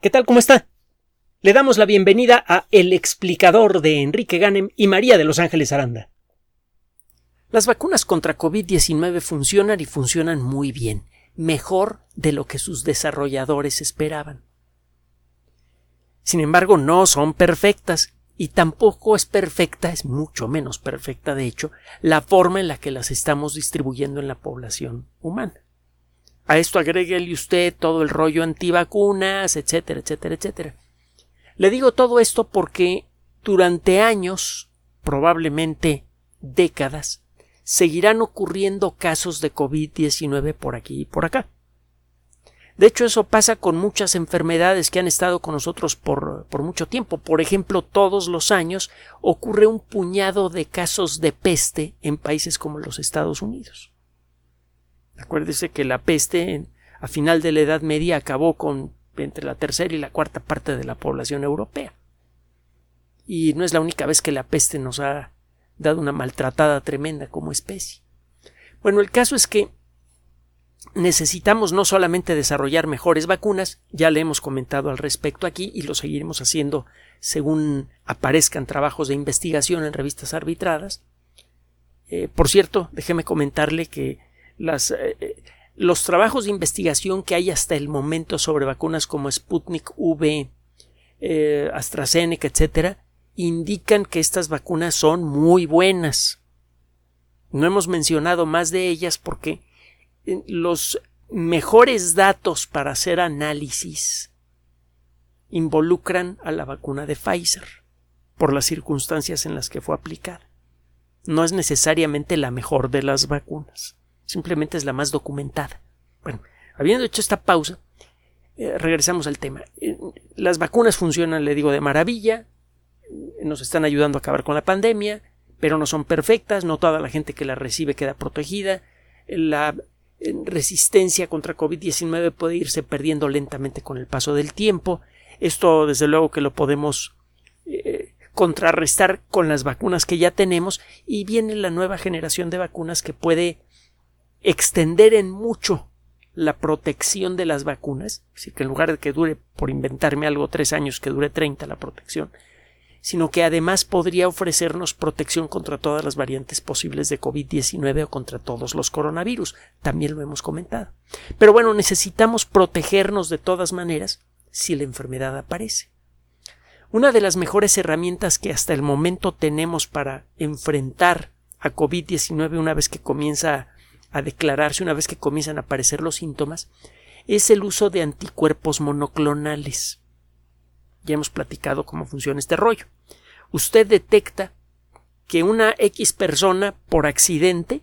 ¿Qué tal? ¿Cómo está? Le damos la bienvenida a El explicador de Enrique Ganem y María de Los Ángeles Aranda. Las vacunas contra COVID-19 funcionan y funcionan muy bien, mejor de lo que sus desarrolladores esperaban. Sin embargo, no son perfectas y tampoco es perfecta, es mucho menos perfecta de hecho, la forma en la que las estamos distribuyendo en la población humana. A esto agréguele usted todo el rollo antivacunas, etcétera, etcétera, etcétera. Le digo todo esto porque durante años, probablemente décadas, seguirán ocurriendo casos de COVID-19 por aquí y por acá. De hecho, eso pasa con muchas enfermedades que han estado con nosotros por, por, mucho tiempo. Por ejemplo, todos los años ocurre un puñado de casos de peste en países como los Estados Unidos. Acuérdese que la peste a final de la Edad Media acabó con entre la tercera y la cuarta parte de la población europea. Y no es la única vez que la peste nos ha dado una maltratada tremenda como especie. Bueno, el caso es que necesitamos no solamente desarrollar mejores vacunas, ya le hemos comentado al respecto aquí y lo seguiremos haciendo según aparezcan trabajos de investigación en revistas arbitradas. Eh, por cierto, déjeme comentarle que eh, eh, los trabajos de investigación que hay hasta el momento sobre vacunas como Sputnik V, eh, AstraZeneca, etcétera, indican que estas vacunas son muy buenas. No hemos mencionado más de ellas porque los mejores datos para hacer análisis involucran a la vacuna de Pfizer por las circunstancias en las que fue aplicada. No es necesariamente la mejor de las vacunas simplemente es la más documentada. Bueno, habiendo hecho esta pausa, eh, regresamos al tema. Eh, las vacunas funcionan, le digo, de maravilla, nos están ayudando a acabar con la pandemia, pero no son perfectas, no toda la gente que la recibe queda protegida, la eh, resistencia contra COVID-19 puede irse perdiendo lentamente con el paso del tiempo. Esto, desde luego, que lo podemos contrarrestar con las vacunas que ya tenemos y viene la nueva generación de vacunas que puede extender en mucho la protección de las vacunas, así que en lugar de que dure, por inventarme algo, tres años, que dure treinta la protección, sino que además podría ofrecernos protección contra todas las variantes posibles de COVID-19 o contra todos los coronavirus. También lo hemos comentado. Pero bueno, necesitamos protegernos de todas maneras si la enfermedad aparece. Una de las mejores herramientas que hasta el momento tenemos para enfrentar a COVID-19 una vez que comienza a declararse una vez que comienzan a aparecer los síntomas es el uso de anticuerpos monoclonales. Ya hemos platicado cómo funciona este rollo. Usted detecta que una X persona por accidente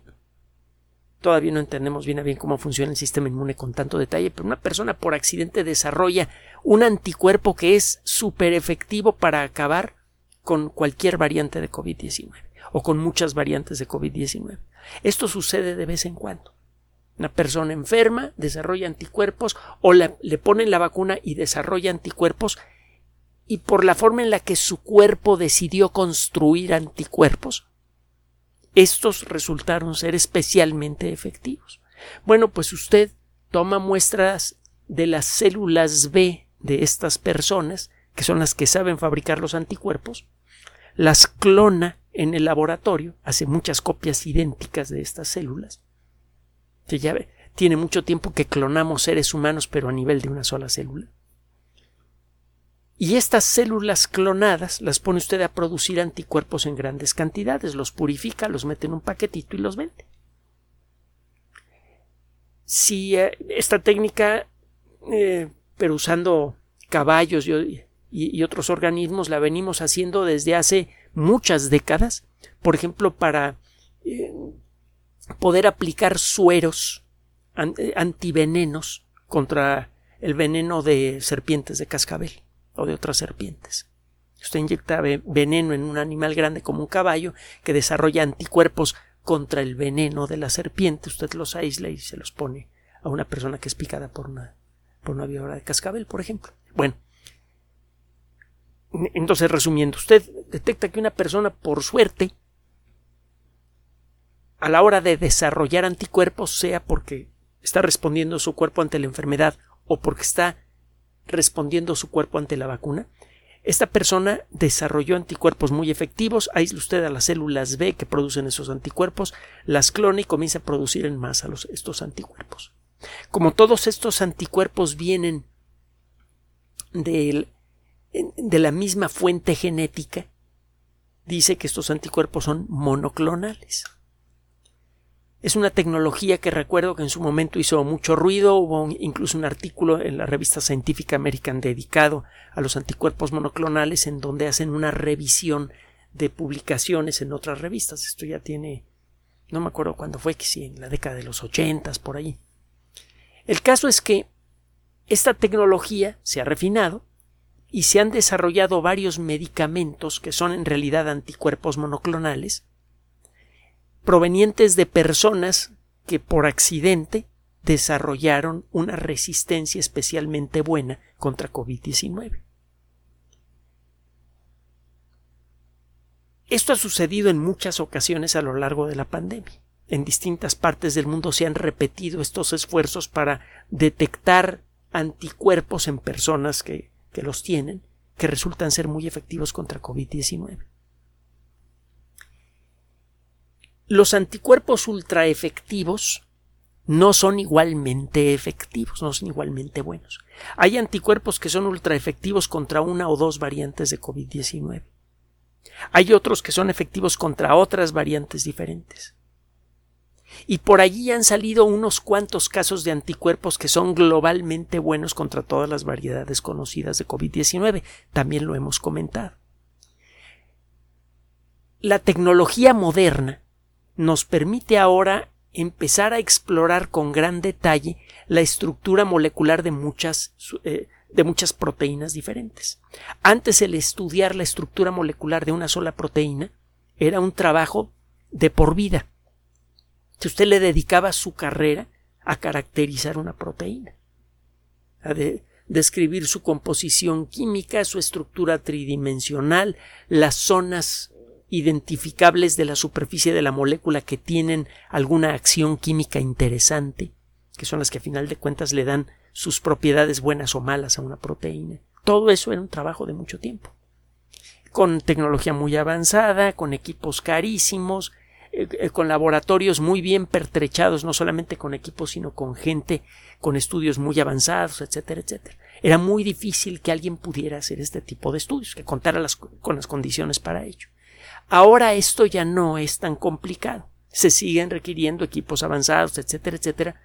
todavía no entendemos bien a bien cómo funciona el sistema inmune con tanto detalle, pero una persona por accidente desarrolla un anticuerpo que es súper efectivo para acabar con cualquier variante de COVID-19 o con muchas variantes de COVID-19. Esto sucede de vez en cuando. Una persona enferma desarrolla anticuerpos o le ponen la vacuna y desarrolla anticuerpos y por la forma en la que su cuerpo decidió construir anticuerpos, estos resultaron ser especialmente efectivos. Bueno, pues usted toma muestras de las células B de estas personas, que son las que saben fabricar los anticuerpos, las clona en el laboratorio, hace muchas copias idénticas de estas células. ya tiene mucho tiempo que clonamos seres humanos, pero a nivel de una sola célula. Y estas células clonadas las pone usted a producir anticuerpos en grandes cantidades, los purifica, los mete en un paquetito y los vende. Si eh, esta técnica, eh, pero usando caballos y otros organismos, la venimos haciendo desde hace muchas décadas, por ejemplo, para eh, poder aplicar sueros eh, antivenenos contra el veneno de serpientes de cascabel o de otras serpientes. Usted inyecta veneno en un animal grande como un caballo que desarrolla anticuerpos contra el veneno de la serpiente. Usted los aísla y se los pone a una persona que es picada por una, por una víbora de cascabel, por ejemplo. Bueno, entonces, resumiendo, usted detecta que una persona, por suerte, a la hora de desarrollar anticuerpos, sea porque está respondiendo su cuerpo ante la enfermedad o porque está respondiendo su cuerpo ante la vacuna. Esta persona desarrolló anticuerpos muy efectivos, aísle usted a las células B que producen esos anticuerpos, las clona y comienza a producir en masa estos anticuerpos. Como todos estos anticuerpos vienen de, de la misma fuente genética, dice que estos anticuerpos son monoclonales. Es una tecnología que recuerdo que en su momento hizo mucho ruido, hubo incluso un artículo en la revista Scientific American dedicado a los anticuerpos monoclonales en donde hacen una revisión de publicaciones en otras revistas. Esto ya tiene, no me acuerdo cuándo fue, que sí, en la década de los ochentas, por ahí. El caso es que esta tecnología se ha refinado y se han desarrollado varios medicamentos que son en realidad anticuerpos monoclonales provenientes de personas que por accidente desarrollaron una resistencia especialmente buena contra COVID-19. Esto ha sucedido en muchas ocasiones a lo largo de la pandemia. En distintas partes del mundo se han repetido estos esfuerzos para detectar anticuerpos en personas que, que los tienen, que resultan ser muy efectivos contra COVID-19. Los anticuerpos ultraefectivos no son igualmente efectivos, no son igualmente buenos. Hay anticuerpos que son ultraefectivos contra una o dos variantes de COVID-19. Hay otros que son efectivos contra otras variantes diferentes. Y por allí han salido unos cuantos casos de anticuerpos que son globalmente buenos contra todas las variedades conocidas de COVID-19. También lo hemos comentado. La tecnología moderna nos permite ahora empezar a explorar con gran detalle la estructura molecular de muchas, eh, de muchas proteínas diferentes. Antes el estudiar la estructura molecular de una sola proteína era un trabajo de por vida. Si usted le dedicaba su carrera a caracterizar una proteína, a describir su composición química, su estructura tridimensional, las zonas identificables de la superficie de la molécula que tienen alguna acción química interesante, que son las que a final de cuentas le dan sus propiedades buenas o malas a una proteína. Todo eso era un trabajo de mucho tiempo. Con tecnología muy avanzada, con equipos carísimos, eh, con laboratorios muy bien pertrechados, no solamente con equipos, sino con gente con estudios muy avanzados, etcétera, etcétera. Era muy difícil que alguien pudiera hacer este tipo de estudios, que contara con las condiciones para ello. Ahora esto ya no es tan complicado. Se siguen requiriendo equipos avanzados, etcétera, etcétera,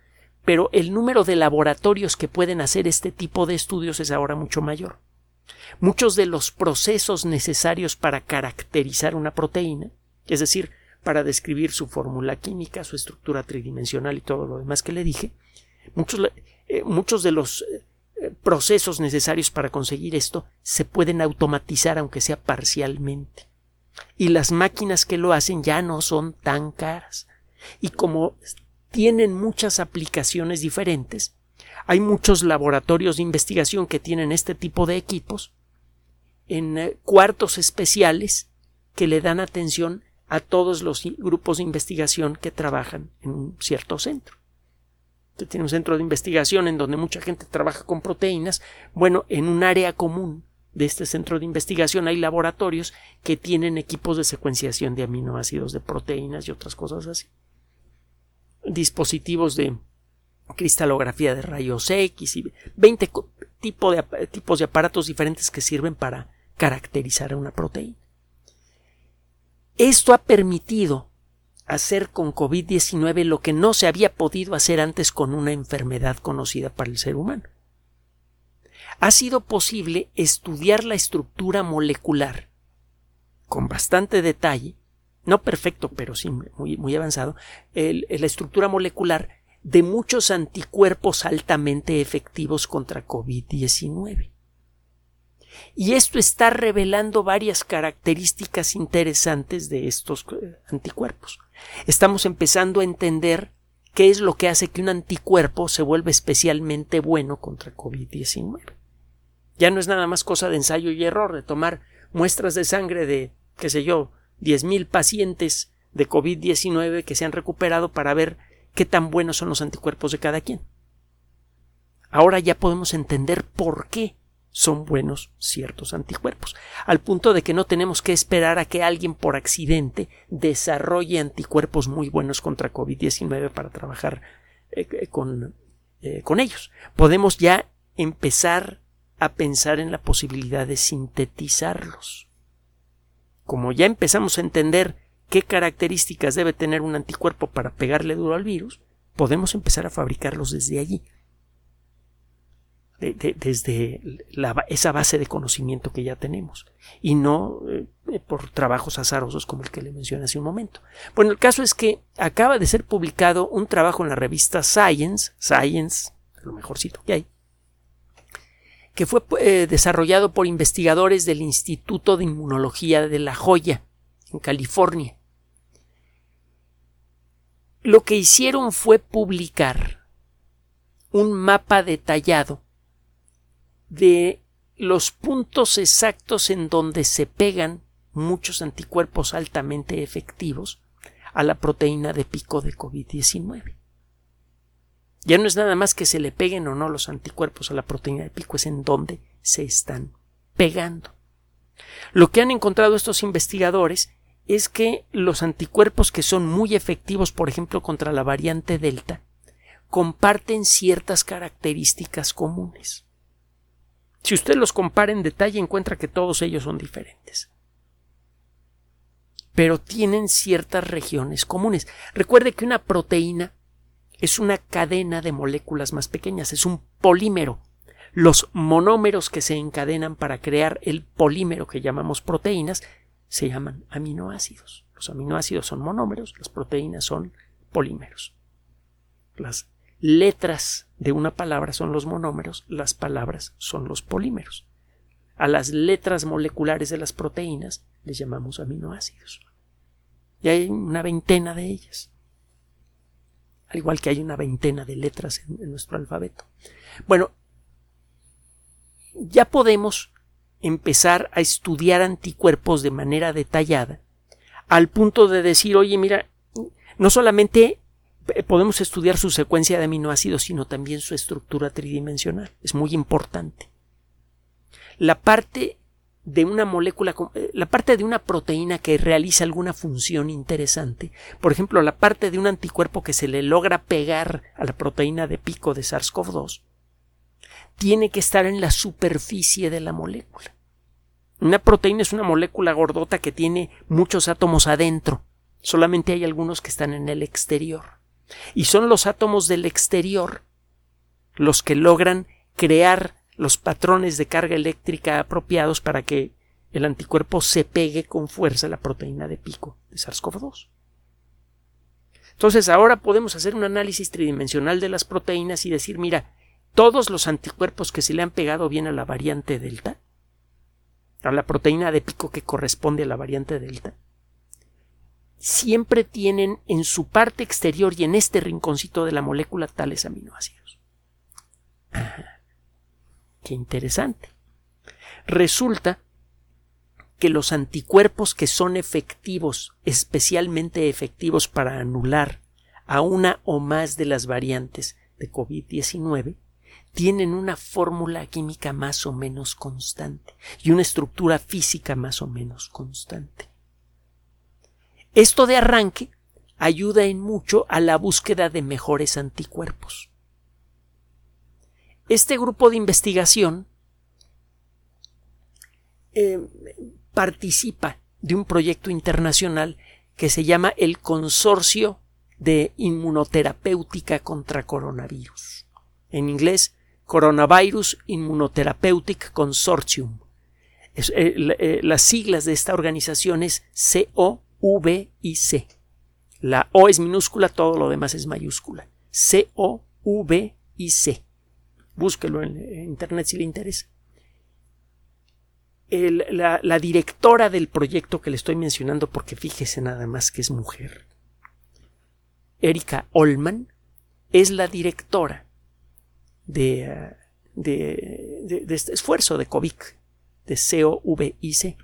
pero el número de laboratorios que pueden hacer este tipo de estudios es ahora mucho mayor. Muchos de los procesos necesarios para caracterizar una proteína, es decir, para describir su fórmula química, su estructura tridimensional y todo lo demás que le dije, muchos, eh, muchos de los eh, procesos necesarios para conseguir esto se pueden automatizar aunque sea parcialmente y las máquinas que lo hacen ya no son tan caras. Y como tienen muchas aplicaciones diferentes, hay muchos laboratorios de investigación que tienen este tipo de equipos en eh, cuartos especiales que le dan atención a todos los grupos de investigación que trabajan en un cierto centro. Usted tiene un centro de investigación en donde mucha gente trabaja con proteínas. Bueno, en un área común de este centro de investigación hay laboratorios que tienen equipos de secuenciación de aminoácidos, de proteínas y otras cosas así. Dispositivos de cristalografía de rayos X y 20 tipo de, tipos de aparatos diferentes que sirven para caracterizar a una proteína. Esto ha permitido hacer con COVID-19 lo que no se había podido hacer antes con una enfermedad conocida para el ser humano ha sido posible estudiar la estructura molecular con bastante detalle, no perfecto, pero sí muy, avanzado, la estructura molecular de muchos anticuerpos altamente efectivos contra COVID-19. Y esto está revelando varias características interesantes de estos eh, anticuerpos. Estamos empezando a entender qué es lo que hace que un anticuerpo se vuelva especialmente bueno contra COVID-19. Ya no es nada más cosa de ensayo y error, de tomar muestras de sangre de, qué sé yo, 10.000 pacientes de COVID-19 que se han recuperado para ver qué tan buenos son los anticuerpos de cada quien. ahora ya podemos entender por qué son buenos ciertos anticuerpos, al punto de que no tenemos que esperar a que alguien por accidente desarrolle anticuerpos muy buenos contra COVID-19 para trabajar eh, eh, con, eh, con ellos. Podemos ya empezar a pensar en la posibilidad de sintetizarlos. Como ya empezamos a entender qué características debe tener un anticuerpo para pegarle duro al virus, podemos empezar a fabricarlos desde allí desde esa base de conocimiento que ya tenemos y no eh, por trabajos azarosos como el que le mencioné hace un momento. Bueno, el caso es que acaba de ser publicado un trabajo en la revista Science, Science, lo mejorcito que hay, que fue eh, desarrollado por investigadores del Instituto de Inmunología de La Joya, en California. Lo que hicieron fue publicar un mapa detallado de los puntos exactos en donde se pegan muchos anticuerpos altamente efectivos a la proteína de pico de COVID-19. Ya no es nada más que se le peguen o no los anticuerpos a la proteína de pico, es en donde se están pegando. Lo que han encontrado estos investigadores es que los anticuerpos que son muy efectivos, por ejemplo, contra la variante Delta, comparten ciertas características comunes. Si usted los compara en detalle, encuentra que todos ellos son diferentes. Pero tienen ciertas regiones comunes. Recuerde que una proteína es una cadena de moléculas más pequeñas, es un polímero. Los monómeros que se encadenan para crear el polímero que llamamos proteínas se llaman aminoácidos. Los aminoácidos son monómeros, las proteínas son polímeros. Las letras de una palabra son los monómeros, las palabras son los polímeros. A las letras moleculares de las proteínas les llamamos aminoácidos. Y hay una veintena de ellas. Al igual que hay una veintena de letras en, nuestro alfabeto. Bueno, ya podemos empezar a estudiar anticuerpos de manera detallada, al punto de decir, oye, mira, no solamente podemos estudiar su secuencia de aminoácidos, sino también su estructura tridimensional. Es muy importante. La parte de una molécula, eh, la parte de una proteína que realiza alguna función interesante, por ejemplo, la parte de un anticuerpo que se le logra pegar a la proteína de pico de SARS-CoV-2, tiene que estar en la superficie de la molécula. Una proteína es una molécula gordota que tiene muchos átomos adentro, solamente hay algunos que están en el exterior. Y son los átomos del exterior los que logran crear los patrones de carga eléctrica apropiados para que el anticuerpo se pegue con fuerza a la proteína de pico de SARS-CoV-2. Entonces ahora podemos hacer un análisis tridimensional de las proteínas y decir, mira, todos los anticuerpos que se le han pegado bien a la variante delta, a la proteína de pico que corresponde a la variante delta, siempre tienen en su parte exterior y en este rinconcito de la molécula tales aminoácidos. qué interesante. Resulta que los anticuerpos que son efectivos, especialmente efectivos para anular a una o más de las variantes de COVID-19, tienen una fórmula química más o menos constante y una estructura física más o menos constante. Esto de arranque ayuda en mucho a la búsqueda de mejores anticuerpos. Este grupo de investigación eh, participa de un proyecto internacional que se llama el Consorcio de Inmunoterapéutica contra Coronavirus. En inglés, Coronavirus Immunotherapeutic Consortium. Eh, eh, las siglas de esta organización es CO V y C. La O es minúscula, todo lo demás es mayúscula. C, O, V y C. Búsquelo en internet si le interesa. la, directora del proyecto que le estoy mencionando, porque fíjese nada más que es mujer, Erika Olman, es la directora de, de, de este esfuerzo de COVIC, de C-O-V-I-C.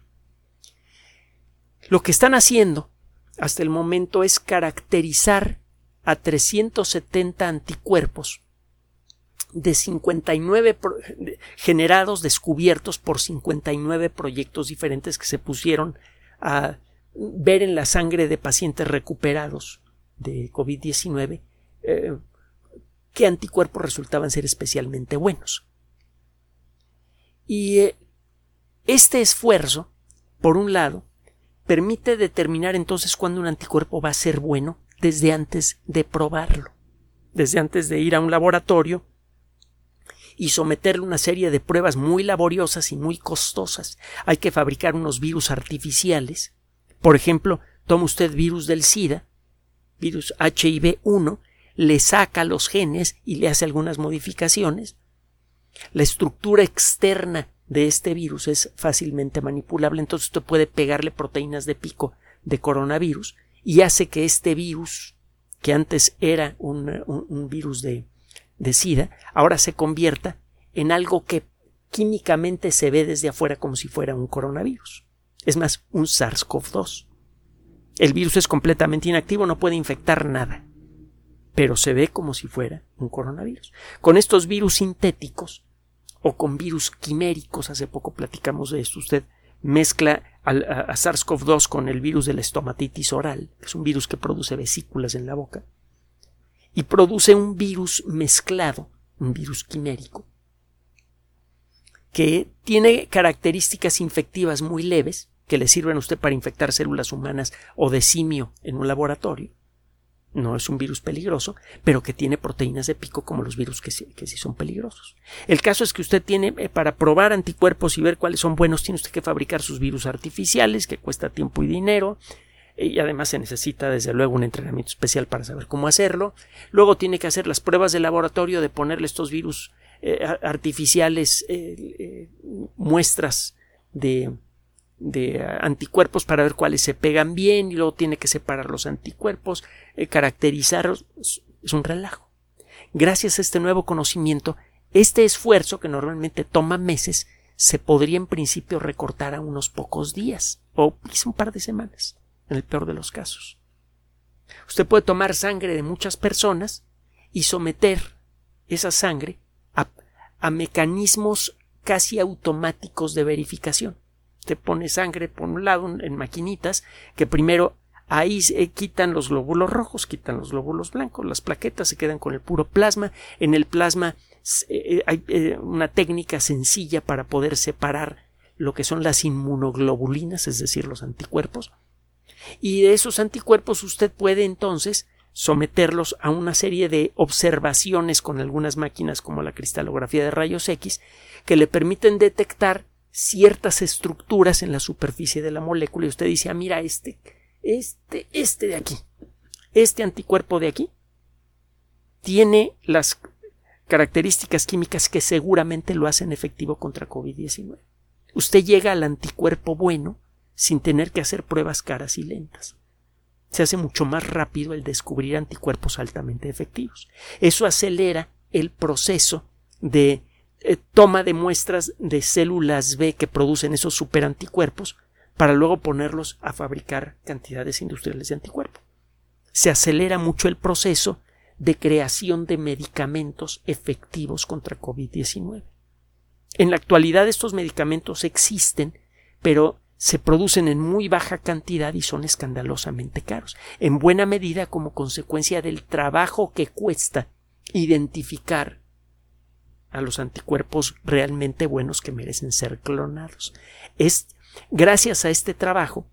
Lo que están haciendo hasta el momento es caracterizar a 370 anticuerpos de 59 generados, descubiertos por 59 proyectos diferentes que se pusieron a ver en la sangre de pacientes recuperados de COVID-19 eh, qué anticuerpos resultaban ser especialmente buenos. Y eh, este esfuerzo, por un lado, permite determinar entonces cuándo un anticuerpo va a ser bueno desde antes de probarlo, desde antes de ir a un laboratorio y someterle una serie de pruebas muy laboriosas y muy costosas. Hay que fabricar unos virus artificiales. Por ejemplo, toma usted virus del SIDA, virus HIV-1, le saca los genes y le hace algunas modificaciones. La estructura externa de este virus es fácilmente manipulable, entonces usted puede pegarle proteínas de pico de coronavirus y hace que este virus, que antes era un, virus de, de SIDA, ahora se convierta en algo que químicamente se ve desde afuera como si fuera un coronavirus. Es más, un SARS-CoV-2. El virus es completamente inactivo, no puede infectar nada, pero se ve como si fuera un coronavirus. Con estos virus sintéticos o con virus quiméricos, hace poco platicamos de esto, usted mezcla a, SARS-CoV-2 con el virus de la estomatitis oral, que es un virus que produce vesículas en la boca, y produce un virus mezclado, un virus quimérico, que tiene características infectivas muy leves, que le sirven a usted para infectar células humanas o de simio en un laboratorio. No es un virus peligroso, pero que tiene proteínas de pico como los virus que sí, que sí son peligrosos. El caso es que usted tiene, eh, para probar anticuerpos y ver cuáles son buenos, tiene usted que fabricar sus virus artificiales, que cuesta tiempo y dinero, y además se necesita desde luego un entrenamiento especial para saber cómo hacerlo. Luego tiene que hacer las pruebas de laboratorio de ponerle estos virus eh, artificiales eh, muestras de de anticuerpos para ver cuáles se pegan bien y luego tiene que separar los anticuerpos, eh, caracterizarlos. Es un relajo. Gracias a este nuevo conocimiento, este esfuerzo que normalmente toma meses se podría en principio recortar a unos pocos días o quizá un par de semanas, en el peor de los casos. Usted puede tomar sangre de muchas personas y someter esa sangre a, a mecanismos casi automáticos de verificación te pone sangre por un lado en maquinitas que primero ahí quitan los glóbulos rojos, quitan los glóbulos blancos, las plaquetas se quedan con el puro plasma. En el plasma eh, hay eh, una técnica sencilla para poder separar lo que son las inmunoglobulinas, es decir, los anticuerpos. Y de esos anticuerpos usted puede entonces someterlos a una serie de observaciones con algunas máquinas como la cristalografía de rayos X que le permiten detectar ciertas estructuras en la superficie de la molécula y usted dice, ah, mira, este, este, este de aquí, este anticuerpo de aquí, tiene las características químicas que seguramente lo hacen efectivo contra COVID-19. Usted llega al anticuerpo bueno sin tener que hacer pruebas caras y lentas. Se hace mucho más rápido el descubrir anticuerpos altamente efectivos. Eso acelera el proceso de eh, toma de muestras de células B que producen esos superanticuerpos para luego ponerlos a fabricar cantidades industriales de anticuerpos. Se acelera mucho el proceso de creación de medicamentos efectivos contra COVID-19. En la actualidad estos medicamentos existen, pero se producen en muy baja cantidad y son escandalosamente caros, en buena medida como consecuencia del trabajo que cuesta identificar a los anticuerpos realmente buenos que merecen ser clonados. Es gracias a este trabajo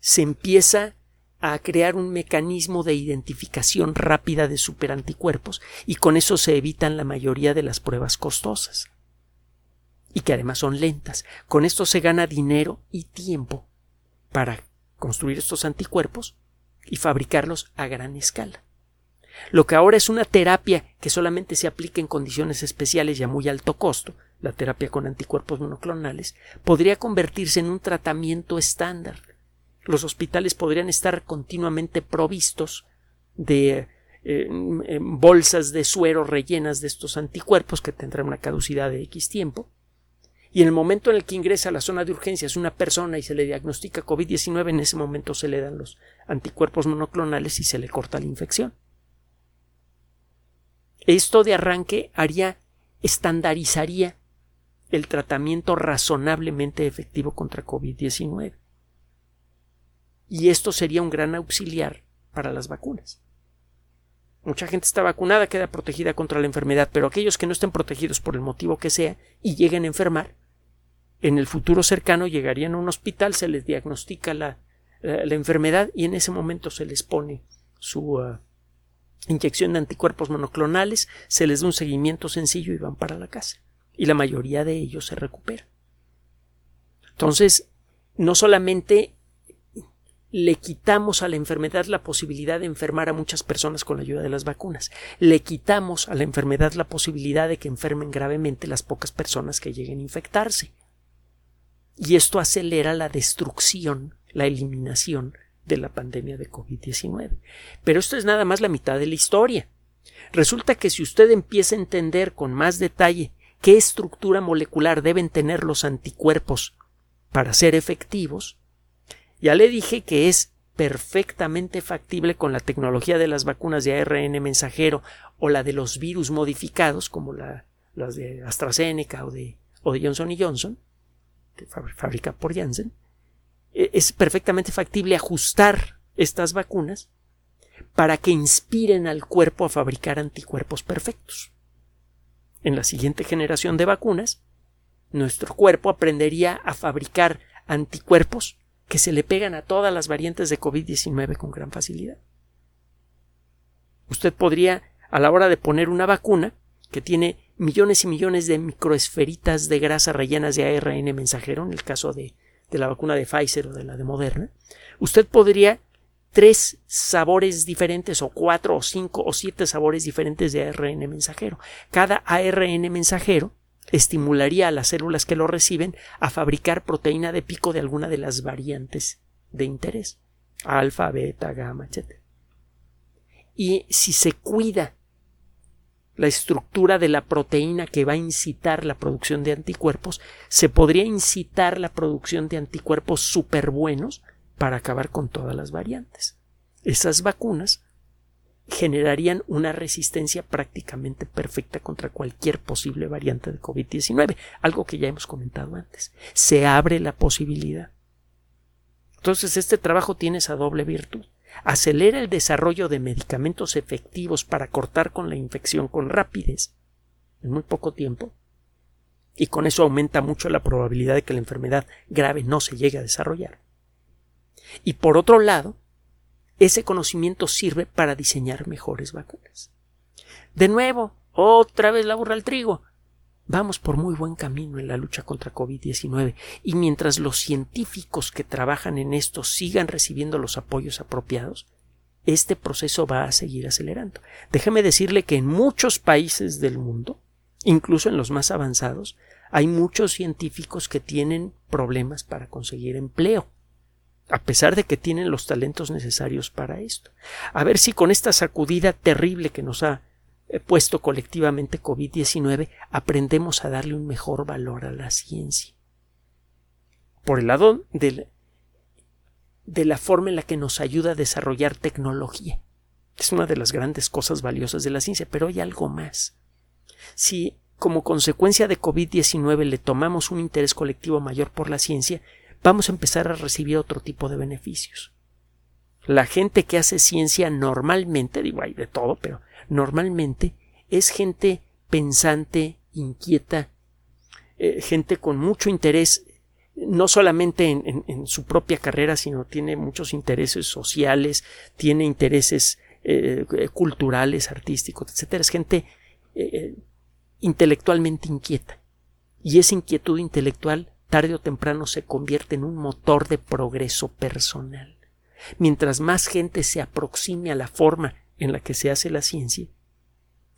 se empieza a crear un mecanismo de identificación rápida de superanticuerpos y con eso se evitan la mayoría de las pruebas costosas y que además son lentas. Con esto se gana dinero y tiempo para construir estos anticuerpos y fabricarlos a gran escala. Lo que ahora es una terapia que solamente se aplica en condiciones especiales y a muy alto costo, la terapia con anticuerpos monoclonales, podría convertirse en un tratamiento estándar. Los hospitales podrían estar continuamente provistos de eh, bolsas de suero rellenas de estos anticuerpos que tendrán una caducidad de X tiempo. Y en el momento en el que ingresa a la zona de urgencias una persona y se le diagnostica COVID-19, en ese momento se le dan los anticuerpos monoclonales y se le corta la infección. Esto de arranque haría, estandarizaría el tratamiento razonablemente efectivo contra COVID-19. Y esto sería un gran auxiliar para las vacunas. Mucha gente está vacunada, queda protegida contra la enfermedad, pero aquellos que no estén protegidos por el motivo que sea y lleguen a enfermar, en el futuro cercano llegarían a un hospital, se les diagnostica la, enfermedad y en ese momento se les pone su ah, inyección de anticuerpos monoclonales, se les da un seguimiento sencillo y van para la casa. Y la mayoría de ellos se recuperan. Entonces, no solamente le quitamos a la enfermedad la posibilidad de enfermar a muchas personas con la ayuda de las vacunas. Le quitamos a la enfermedad la posibilidad de que enfermen gravemente las pocas personas que lleguen a infectarse. Y esto acelera la destrucción, la eliminación de la pandemia de COVID-19. Pero esto es nada más la mitad de la historia. Resulta que si usted empieza a entender con más detalle qué estructura molecular deben tener los anticuerpos para ser efectivos, ya le dije que es perfectamente factible con la tecnología de las vacunas de ARN mensajero o la de los virus modificados, como la, las de AstraZeneca o de, o de Johnson Johnson, que fabrica por Janssen, es perfectamente factible ajustar estas vacunas para que inspiren al cuerpo a fabricar anticuerpos perfectos. En la siguiente generación de vacunas, nuestro cuerpo aprendería a fabricar anticuerpos que se le pegan a todas las variantes de COVID-19 con gran facilidad. Usted podría, a la hora de poner una vacuna que tiene millones y millones de microesferitas de grasa rellenas de ARN mensajero, en el caso de, de la vacuna de Pfizer o de la de Moderna, usted podría tres sabores diferentes o cuatro o cinco o siete sabores diferentes de ARN mensajero. Cada ARN mensajero estimularía a las células que lo reciben a fabricar proteína de pico de alguna de las variantes de interés, alfa, beta, gamma, etc. Y si se cuida la estructura de la proteína que va a incitar la producción de anticuerpos, se podría incitar la producción de anticuerpos súper buenos para acabar con todas las variantes. Esas vacunas generarían una resistencia prácticamente perfecta contra cualquier posible variante de COVID-19, algo que ya hemos comentado antes. Se abre la posibilidad. Entonces, este trabajo tiene esa doble virtud. Acelera el desarrollo de medicamentos efectivos para cortar con la infección con rapidez en muy poco tiempo, y con eso aumenta mucho la probabilidad de que la enfermedad grave no se llegue a desarrollar. Y por otro lado, ese conocimiento sirve para diseñar mejores vacunas. De nuevo, otra vez la burra al trigo. Vamos por muy buen camino en la lucha contra COVID-19 y mientras los científicos que trabajan en esto sigan recibiendo los apoyos apropiados, este proceso va a seguir acelerando. Déjeme decirle que en muchos países del mundo, incluso en los más avanzados, hay muchos científicos que tienen problemas para conseguir empleo a pesar de que tienen los talentos necesarios para esto. A ver si con esta sacudida terrible que nos ha puesto colectivamente COVID-19 aprendemos a darle un mejor valor a la ciencia. Por el lado de, de la forma en la que nos ayuda a desarrollar tecnología. Es una de las grandes cosas valiosas de la ciencia, pero hay algo más. Si como consecuencia de COVID-19 le tomamos un interés colectivo mayor por la ciencia, vamos a empezar a recibir otro tipo de beneficios. La gente que hace ciencia normalmente, digo, hay de todo, pero normalmente es gente pensante, inquieta, eh, gente con mucho interés, no solamente en, su propia carrera, sino tiene muchos intereses sociales, tiene intereses eh, culturales, artísticos, etc. Es gente eh, intelectualmente inquieta. Y esa inquietud intelectual tarde o temprano se convierte en un motor de progreso personal. Mientras más gente se aproxime a la forma en la que se hace la ciencia,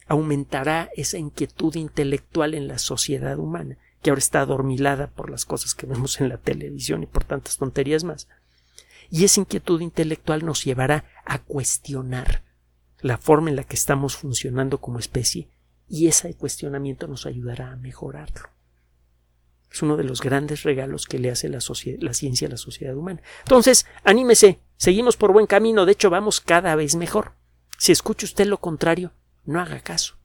aumentará esa inquietud intelectual en la sociedad humana, que ahora está adormilada por las cosas que vemos en la televisión y por tantas tonterías más. Y esa inquietud intelectual nos llevará a cuestionar la forma en la que estamos funcionando como especie y ese cuestionamiento nos ayudará a mejorarlo. Es uno de los grandes regalos que le hace la, la, ciencia a la sociedad humana. Entonces, anímese, seguimos por buen camino, de hecho vamos cada vez mejor. Si escucha usted lo contrario, no haga caso.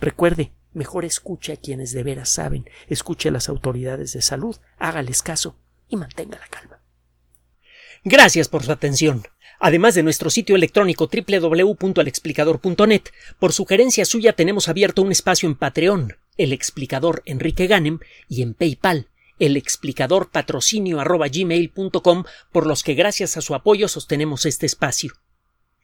Recuerde, mejor escuche a quienes de veras saben, escuche a las autoridades de salud, hágales caso y mantenga la calma. Gracias por su atención. Además de nuestro sitio electrónico www.alexplicador.net, por sugerencia suya tenemos abierto un espacio en Patreon, el explicador Enrique Ganem, y en PayPal, el explicador patrocinio por los que gracias a su apoyo sostenemos este espacio.